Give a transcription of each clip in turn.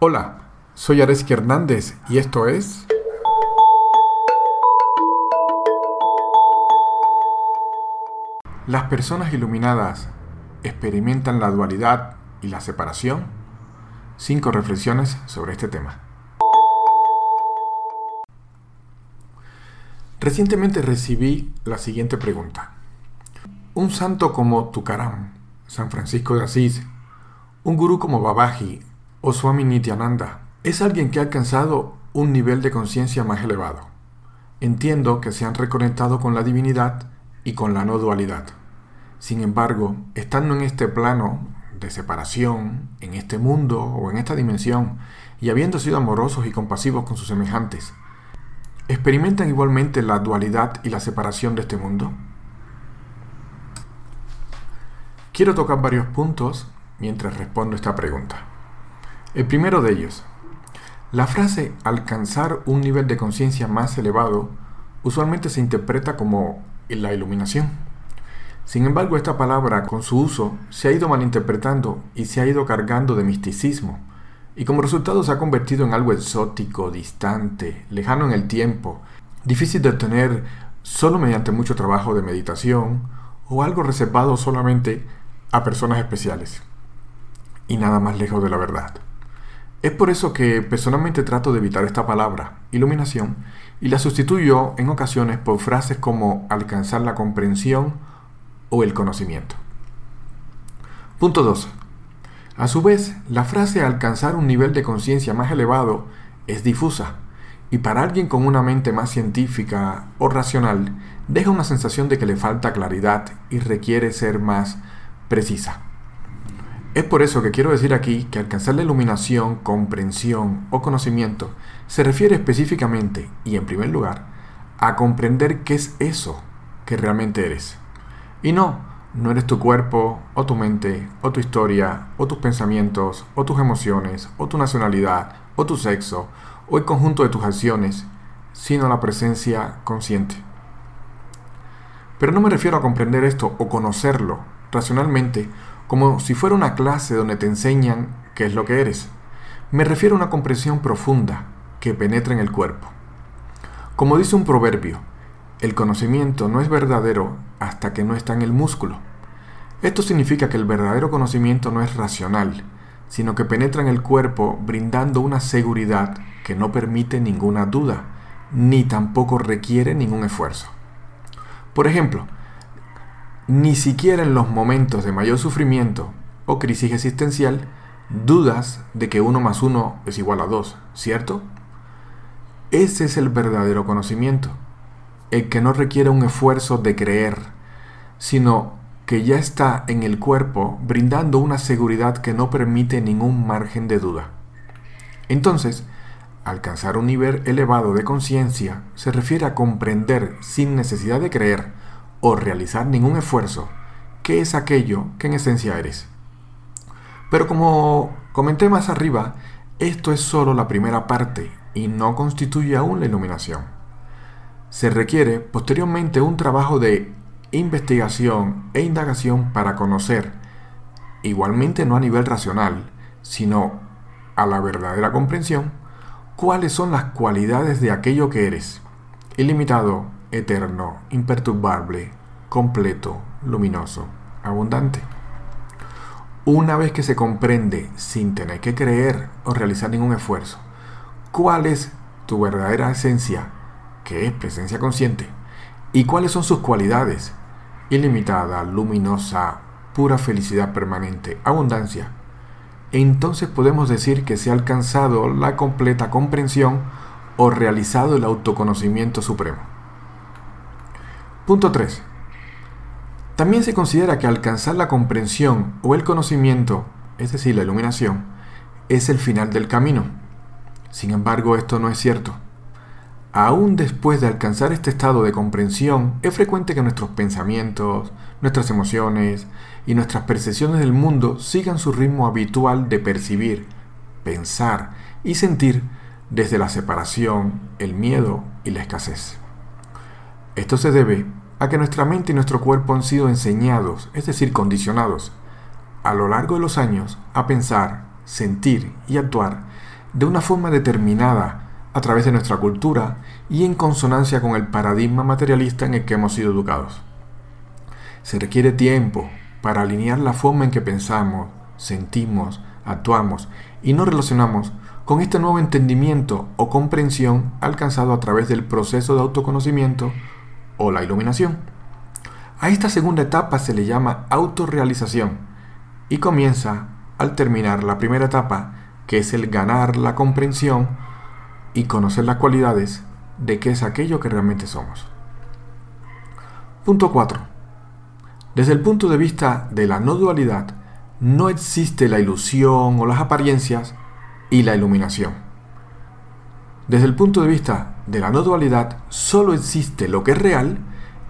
Hola, soy Areski Hernández y esto es... ¿Las personas iluminadas experimentan la dualidad y la separación? Cinco reflexiones sobre este tema. Recientemente recibí la siguiente pregunta. Un santo como Tukaram, San Francisco de Asís, un gurú como Babaji o Swami Nityananda, es alguien que ha alcanzado un nivel de conciencia más elevado. Entiendo que se han reconectado con la divinidad y con la no dualidad. Sin embargo, estando en este plano de separación, en este mundo o en esta dimensión, y habiendo sido amorosos y compasivos con sus semejantes, ¿experimentan igualmente la dualidad y la separación de este mundo? Quiero tocar varios puntos mientras respondo esta pregunta. El primero de ellos, la frase alcanzar un nivel de conciencia más elevado usualmente se interpreta como la iluminación. Sin embargo, esta palabra con su uso se ha ido malinterpretando y se ha ido cargando de misticismo, y como resultado se ha convertido en algo exótico, distante, lejano en el tiempo, difícil de obtener solo mediante mucho trabajo de meditación o algo reservado solamente a personas especiales. Y nada más lejos de la verdad. Es por eso que personalmente trato de evitar esta palabra, iluminación, y la sustituyo en ocasiones por frases como alcanzar la comprensión o el conocimiento. Punto 2. A su vez, la frase alcanzar un nivel de conciencia más elevado es difusa y para alguien con una mente más científica o racional deja una sensación de que le falta claridad y requiere ser más precisa. Es por eso que quiero decir aquí que alcanzar la iluminación, comprensión o conocimiento se refiere específicamente y en primer lugar a comprender qué es eso que realmente eres. Y no, no eres tu cuerpo o tu mente o tu historia o tus pensamientos o tus emociones o tu nacionalidad o tu sexo o el conjunto de tus acciones, sino la presencia consciente. Pero no me refiero a comprender esto o conocerlo racionalmente como si fuera una clase donde te enseñan qué es lo que eres. Me refiero a una comprensión profunda que penetra en el cuerpo. Como dice un proverbio, el conocimiento no es verdadero hasta que no está en el músculo. Esto significa que el verdadero conocimiento no es racional, sino que penetra en el cuerpo brindando una seguridad que no permite ninguna duda, ni tampoco requiere ningún esfuerzo. Por ejemplo, ni siquiera en los momentos de mayor sufrimiento o crisis existencial dudas de que uno más uno es igual a dos, ¿cierto? Ese es el verdadero conocimiento, el que no requiere un esfuerzo de creer, sino que ya está en el cuerpo brindando una seguridad que no permite ningún margen de duda. Entonces, alcanzar un nivel elevado de conciencia se refiere a comprender sin necesidad de creer o realizar ningún esfuerzo, qué es aquello que en esencia eres. Pero como comenté más arriba, esto es solo la primera parte y no constituye aún la iluminación. Se requiere posteriormente un trabajo de investigación e indagación para conocer, igualmente no a nivel racional, sino a la verdadera comprensión, cuáles son las cualidades de aquello que eres, ilimitado, eterno, imperturbable, completo, luminoso, abundante. Una vez que se comprende, sin tener que creer o realizar ningún esfuerzo, cuál es tu verdadera esencia, que es presencia consciente, y cuáles son sus cualidades, ilimitada, luminosa, pura felicidad permanente, abundancia, entonces podemos decir que se ha alcanzado la completa comprensión o realizado el autoconocimiento supremo. Punto 3. También se considera que alcanzar la comprensión o el conocimiento, es decir, la iluminación, es el final del camino. Sin embargo, esto no es cierto. Aún después de alcanzar este estado de comprensión, es frecuente que nuestros pensamientos, nuestras emociones y nuestras percepciones del mundo sigan su ritmo habitual de percibir, pensar y sentir desde la separación, el miedo y la escasez. Esto se debe a que nuestra mente y nuestro cuerpo han sido enseñados, es decir, condicionados, a lo largo de los años a pensar, sentir y actuar de una forma determinada a través de nuestra cultura y en consonancia con el paradigma materialista en el que hemos sido educados. Se requiere tiempo para alinear la forma en que pensamos, sentimos, actuamos y nos relacionamos con este nuevo entendimiento o comprensión alcanzado a través del proceso de autoconocimiento o la iluminación. A esta segunda etapa se le llama autorrealización y comienza al terminar la primera etapa, que es el ganar la comprensión y conocer las cualidades de qué es aquello que realmente somos. Punto 4. Desde el punto de vista de la no dualidad, no existe la ilusión o las apariencias y la iluminación. Desde el punto de vista de la no dualidad, solo existe lo que es real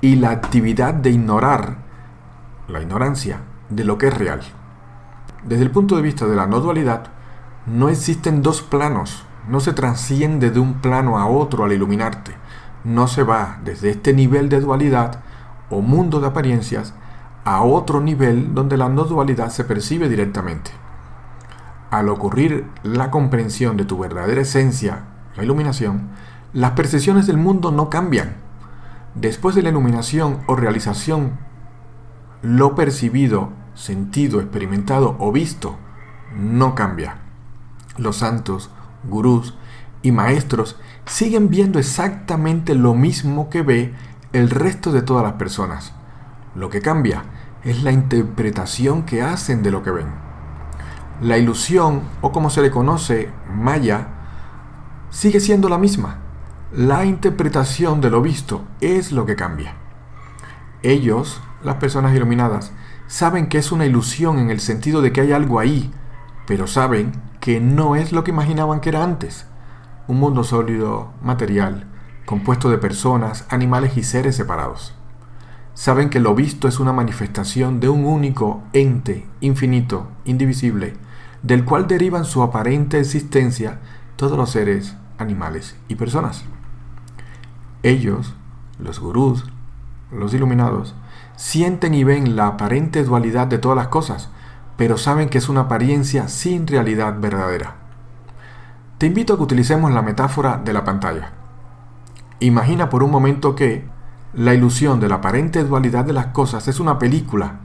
y la actividad de ignorar, la ignorancia, de lo que es real. Desde el punto de vista de la no dualidad, no existen dos planos, no se trasciende de un plano a otro al iluminarte, no se va desde este nivel de dualidad o mundo de apariencias a otro nivel donde la no dualidad se percibe directamente al ocurrir la comprensión de tu verdadera esencia, la iluminación, las percepciones del mundo no cambian. Después de la iluminación o realización, lo percibido, sentido, experimentado o visto no cambia. Los santos, gurús y maestros siguen viendo exactamente lo mismo que ve el resto de todas las personas. Lo que cambia es la interpretación que hacen de lo que ven. La ilusión, o como se le conoce, Maya, sigue siendo la misma. La interpretación de lo visto es lo que cambia. Ellos, las personas iluminadas, saben que es una ilusión en el sentido de que hay algo ahí, pero saben que no es lo que imaginaban que era antes. Un mundo sólido, material, compuesto de personas, animales y seres separados. Saben que lo visto es una manifestación de un único ente, infinito, indivisible, del cual derivan su aparente existencia todos los seres, animales y personas. Ellos, los gurús, los iluminados, sienten y ven la aparente dualidad de todas las cosas, pero saben que es una apariencia sin realidad verdadera. Te invito a que utilicemos la metáfora de la pantalla. Imagina por un momento que la ilusión de la aparente dualidad de las cosas es una película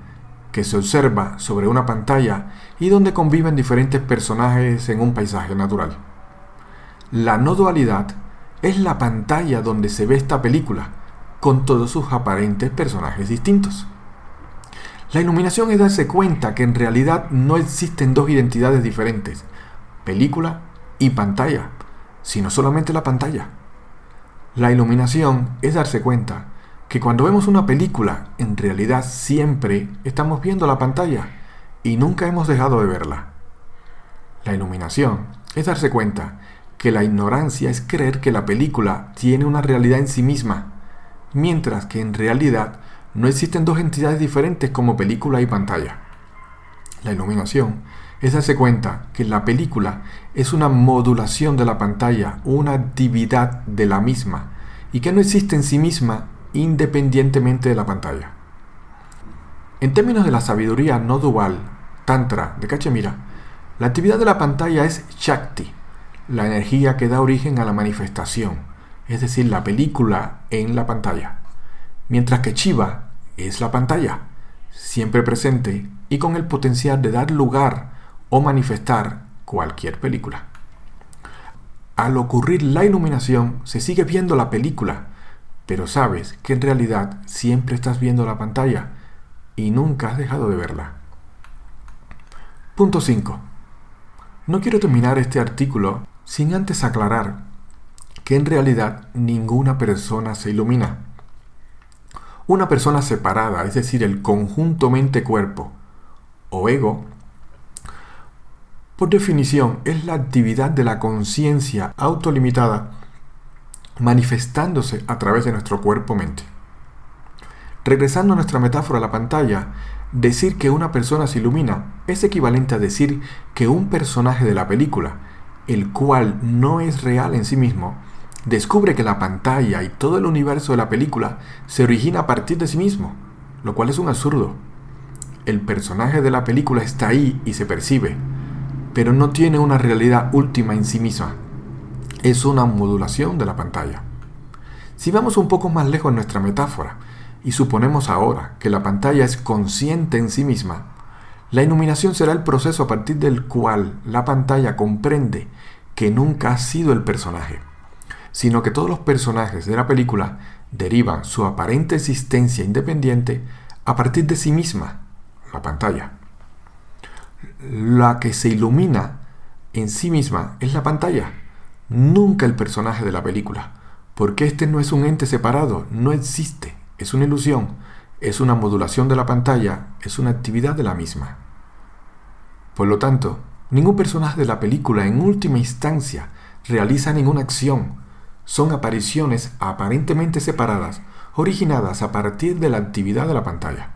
que se observa sobre una pantalla y donde conviven diferentes personajes en un paisaje natural. La no dualidad es la pantalla donde se ve esta película, con todos sus aparentes personajes distintos. La iluminación es darse cuenta que en realidad no existen dos identidades diferentes, película y pantalla, sino solamente la pantalla. La iluminación es darse cuenta que cuando vemos una película, en realidad siempre estamos viendo la pantalla y nunca hemos dejado de verla. La iluminación es darse cuenta que la ignorancia es creer que la película tiene una realidad en sí misma, mientras que en realidad no existen dos entidades diferentes como película y pantalla. La iluminación es darse cuenta que la película es una modulación de la pantalla, una actividad de la misma, y que no existe en sí misma independientemente de la pantalla. En términos de la sabiduría no dual, Tantra de Cachemira, la actividad de la pantalla es Shakti, la energía que da origen a la manifestación, es decir, la película en la pantalla, mientras que Chiva es la pantalla, siempre presente y con el potencial de dar lugar o manifestar cualquier película. Al ocurrir la iluminación, se sigue viendo la película, pero sabes que en realidad siempre estás viendo la pantalla y nunca has dejado de verla. Punto 5. No quiero terminar este artículo sin antes aclarar que en realidad ninguna persona se ilumina. Una persona separada, es decir, el conjunto mente-cuerpo o ego, por definición es la actividad de la conciencia autolimitada manifestándose a través de nuestro cuerpo-mente. Regresando a nuestra metáfora a la pantalla, decir que una persona se ilumina es equivalente a decir que un personaje de la película, el cual no es real en sí mismo, descubre que la pantalla y todo el universo de la película se origina a partir de sí mismo, lo cual es un absurdo. El personaje de la película está ahí y se percibe, pero no tiene una realidad última en sí misma. Es una modulación de la pantalla. Si vamos un poco más lejos en nuestra metáfora y suponemos ahora que la pantalla es consciente en sí misma, la iluminación será el proceso a partir del cual la pantalla comprende que nunca ha sido el personaje, sino que todos los personajes de la película derivan su aparente existencia independiente a partir de sí misma, la pantalla. La que se ilumina en sí misma es la pantalla, nunca el personaje de la película porque este no es un ente separado, no existe, es una ilusión, es una modulación de la pantalla, es una actividad de la misma. Por lo tanto, ningún personaje de la película en última instancia realiza ninguna acción, son apariciones aparentemente separadas, originadas a partir de la actividad de la pantalla.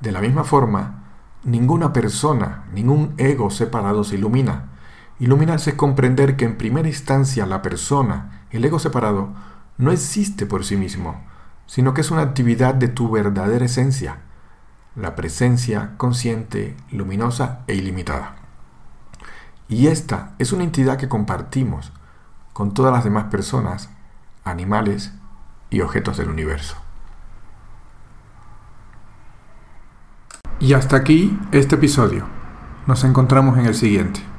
De la misma forma, ninguna persona, ningún ego separado se ilumina. Iluminarse es comprender que en primera instancia la persona, el ego separado no existe por sí mismo, sino que es una actividad de tu verdadera esencia, la presencia consciente, luminosa e ilimitada. Y esta es una entidad que compartimos con todas las demás personas, animales y objetos del universo. Y hasta aquí este episodio. Nos encontramos en el siguiente.